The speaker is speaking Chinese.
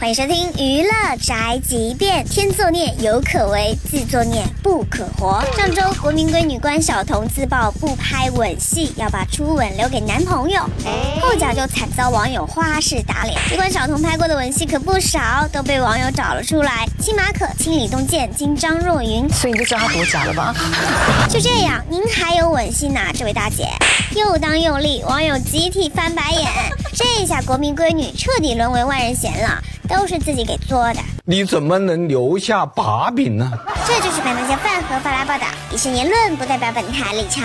欢迎收听娱乐宅急便。天作孽犹可为，自作孽不可活。上周国民闺女关晓彤自曝不拍吻戏，要把初吻留给男朋友，后脚就惨遭网友花式打脸。关晓彤拍过的吻戏可不少，都被网友找了出来。亲马可、亲李东健、亲张若昀，所以你就知道他多假了吧？就这样，您还有吻戏呢，这位大姐。又当又立，网友集体翻白眼。这下国民闺女彻底沦为万人嫌了。都是自己给做的，你怎么能留下把柄呢？这就是本台饭盒发来报道，以上言论不代表本台立场。